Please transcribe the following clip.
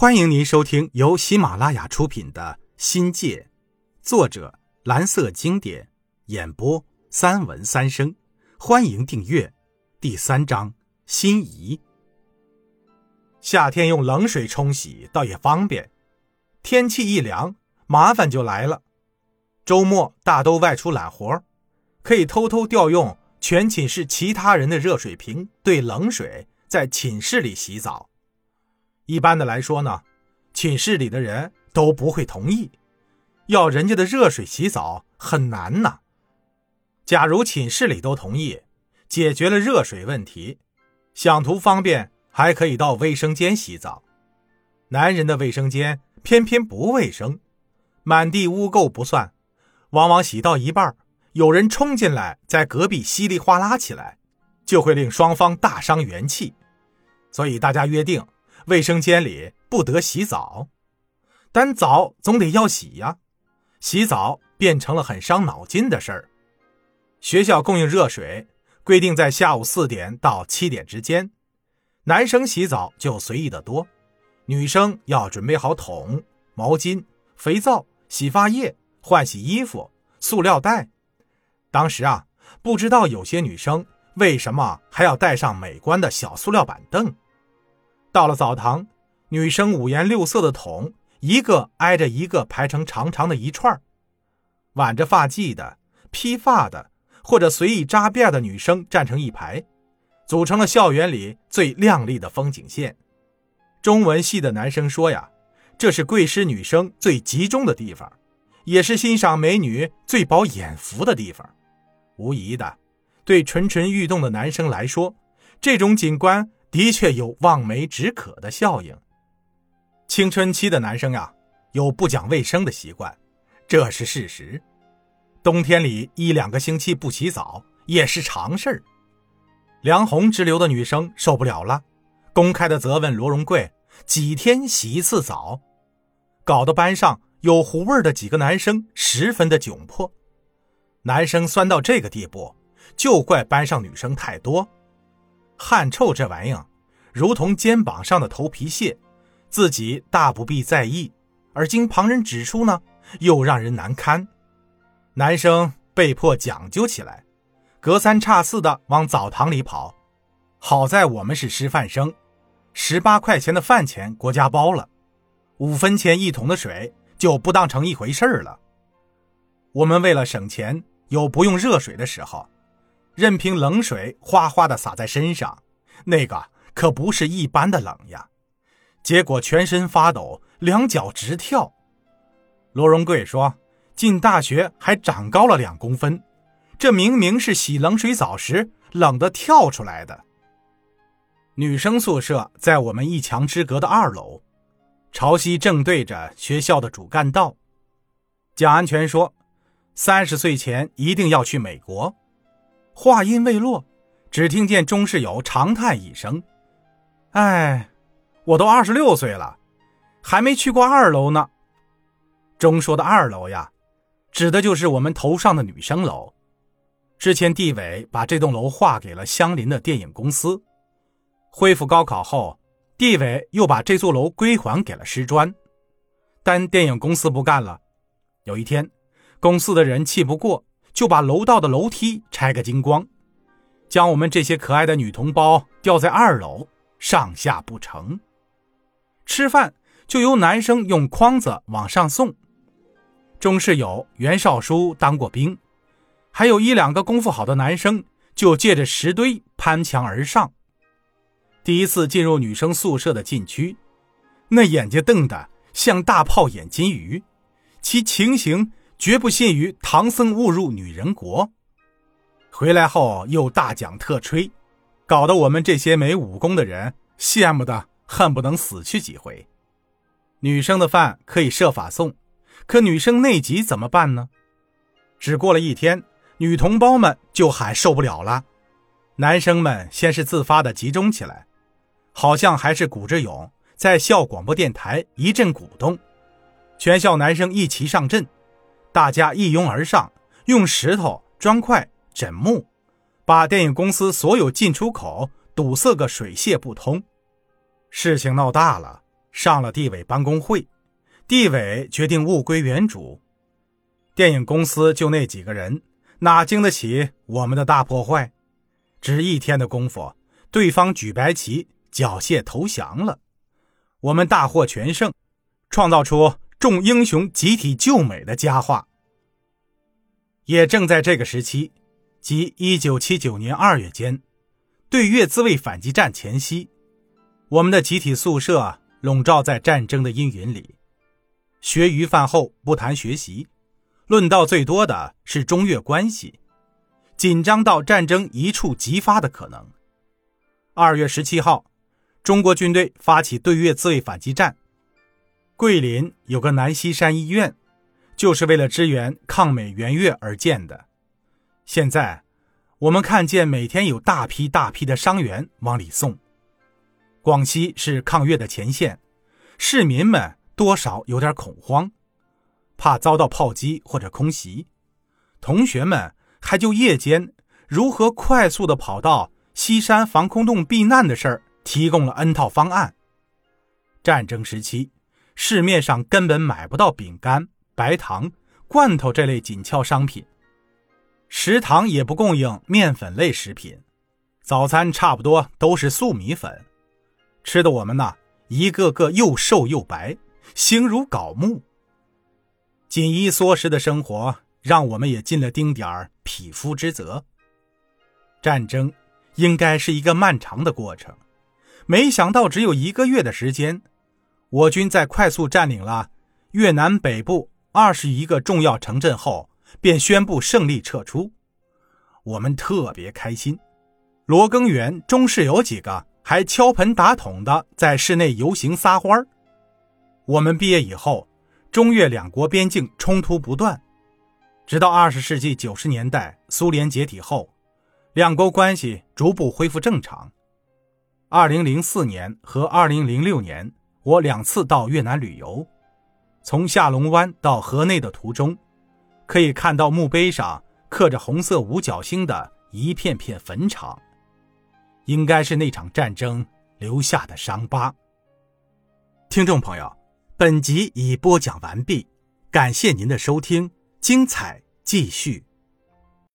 欢迎您收听由喜马拉雅出品的《新界》，作者蓝色经典，演播三文三生。欢迎订阅。第三章心仪。夏天用冷水冲洗倒也方便，天气一凉，麻烦就来了。周末大都外出揽活，可以偷偷调用全寝室其他人的热水瓶兑冷水，在寝室里洗澡。一般的来说呢，寝室里的人都不会同意，要人家的热水洗澡很难呐。假如寝室里都同意，解决了热水问题，想图方便，还可以到卫生间洗澡。男人的卫生间偏偏不卫生，满地污垢不算，往往洗到一半，有人冲进来，在隔壁稀里哗啦起来，就会令双方大伤元气。所以大家约定。卫生间里不得洗澡，但澡总得要洗呀。洗澡变成了很伤脑筋的事儿。学校供应热水，规定在下午四点到七点之间。男生洗澡就随意的多，女生要准备好桶、毛巾、肥皂、洗发液、换洗衣服、塑料袋。当时啊，不知道有些女生为什么还要带上美观的小塑料板凳。到了澡堂，女生五颜六色的桶一个挨着一个排成长长的一串挽着发髻的、披发的或者随意扎辫的女生站成一排，组成了校园里最亮丽的风景线。中文系的男生说呀，这是贵师女生最集中的地方，也是欣赏美女最饱眼福的地方。无疑的，对蠢蠢欲动的男生来说，这种景观。的确有望梅止渴的效应。青春期的男生呀，有不讲卫生的习惯，这是事实。冬天里一两个星期不洗澡也是常事儿。梁红之流的女生受不了了，公开的责问罗荣贵几天洗一次澡，搞得班上有狐味的几个男生十分的窘迫。男生酸到这个地步，就怪班上女生太多。汗臭这玩意儿，如同肩膀上的头皮屑，自己大不必在意，而经旁人指出呢，又让人难堪。男生被迫讲究起来，隔三差四的往澡堂里跑。好在我们是师范生，十八块钱的饭钱国家包了，五分钱一桶的水就不当成一回事儿了。我们为了省钱，有不用热水的时候。任凭冷水哗哗的洒在身上，那个可不是一般的冷呀！结果全身发抖，两脚直跳。罗荣贵说：“进大学还长高了两公分，这明明是洗冷水澡时冷得跳出来的。”女生宿舍在我们一墙之隔的二楼，朝西正对着学校的主干道。蒋安全说：“三十岁前一定要去美国。”话音未落，只听见钟世友长叹一声：“哎，我都二十六岁了，还没去过二楼呢。”钟说的二楼呀，指的就是我们头上的女生楼。之前地委把这栋楼划给了相邻的电影公司，恢复高考后，地委又把这座楼归还给了师专，但电影公司不干了。有一天，公司的人气不过。就把楼道的楼梯拆个精光，将我们这些可爱的女同胞吊在二楼，上下不成。吃饭就由男生用筐子往上送。钟世友、袁少书当过兵，还有一两个功夫好的男生就借着石堆攀墙而上。第一次进入女生宿舍的禁区，那眼睛瞪得像大炮眼金鱼，其情形。绝不信于唐僧误入女人国，回来后又大讲特吹，搞得我们这些没武功的人羡慕的恨不能死去几回。女生的饭可以设法送，可女生内急怎么办呢？只过了一天，女同胞们就喊受不了了。男生们先是自发的集中起来，好像还是古志勇在校广播电台一阵鼓动，全校男生一齐上阵。大家一拥而上，用石头、砖块、枕木，把电影公司所有进出口堵塞个水泄不通。事情闹大了，上了地委办公会，地委决定物归原主。电影公司就那几个人，哪经得起我们的大破坏？只一天的功夫，对方举白旗缴械投降了，我们大获全胜，创造出众英雄集体救美的佳话。也正在这个时期，即一九七九年二月间，对越自卫反击战前夕，我们的集体宿舍笼罩在战争的阴云里，学余饭后不谈学习。论到最多的是中越关系，紧张到战争一触即发的可能。二月十七号，中国军队发起对越自卫反击战。桂林有个南溪山医院，就是为了支援抗美援越而建的。现在，我们看见每天有大批大批的伤员往里送。广西是抗越的前线，市民们多少有点恐慌。怕遭到炮击或者空袭，同学们还就夜间如何快速的跑到西山防空洞避难的事儿提供了 N 套方案。战争时期，市面上根本买不到饼干、白糖、罐头这类紧俏商品，食堂也不供应面粉类食品，早餐差不多都是素米粉，吃的我们呐一个个又瘦又白，形如槁木。紧衣缩食的生活，让我们也尽了丁点儿匹夫之责。战争应该是一个漫长的过程，没想到只有一个月的时间，我军在快速占领了越南北部二十一个重要城镇后，便宣布胜利撤出。我们特别开心，罗庚元、中世友几个还敲盆打桶的在室内游行撒欢儿我们毕业以后。中越两国边境冲突不断，直到二十世纪九十年代苏联解体后，两国关系逐步恢复正常。二零零四年和二零零六年，我两次到越南旅游，从下龙湾到河内的途中，可以看到墓碑上刻着红色五角星的一片片坟场，应该是那场战争留下的伤疤。听众朋友。本集已播讲完毕，感谢您的收听，精彩继续。